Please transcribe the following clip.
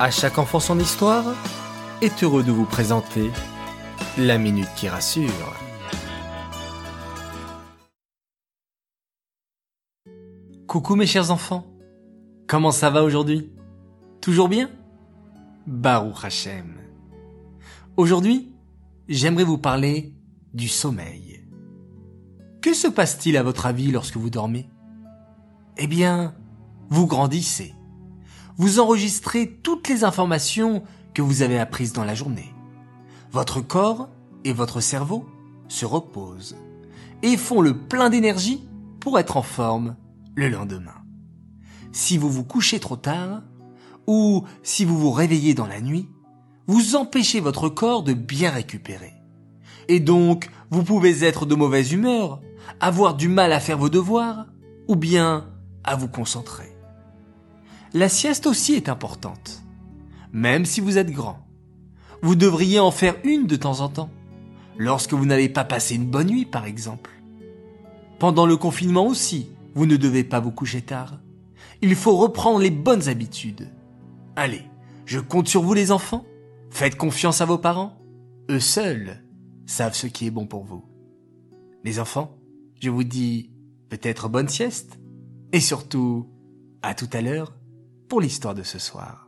À chaque enfant son histoire est heureux de vous présenter la minute qui rassure. Coucou mes chers enfants, comment ça va aujourd'hui? Toujours bien? Baruch Hashem. Aujourd'hui, j'aimerais vous parler du sommeil. Que se passe-t-il à votre avis lorsque vous dormez? Eh bien, vous grandissez. Vous enregistrez toutes les informations que vous avez apprises dans la journée. Votre corps et votre cerveau se reposent et font le plein d'énergie pour être en forme le lendemain. Si vous vous couchez trop tard, ou si vous vous réveillez dans la nuit, vous empêchez votre corps de bien récupérer. Et donc, vous pouvez être de mauvaise humeur, avoir du mal à faire vos devoirs, ou bien à vous concentrer. La sieste aussi est importante, même si vous êtes grand. Vous devriez en faire une de temps en temps, lorsque vous n'avez pas passé une bonne nuit par exemple. Pendant le confinement aussi, vous ne devez pas vous coucher tard. Il faut reprendre les bonnes habitudes. Allez, je compte sur vous les enfants. Faites confiance à vos parents. Eux seuls savent ce qui est bon pour vous. Les enfants, je vous dis peut-être bonne sieste. Et surtout, à tout à l'heure pour l'histoire de ce soir.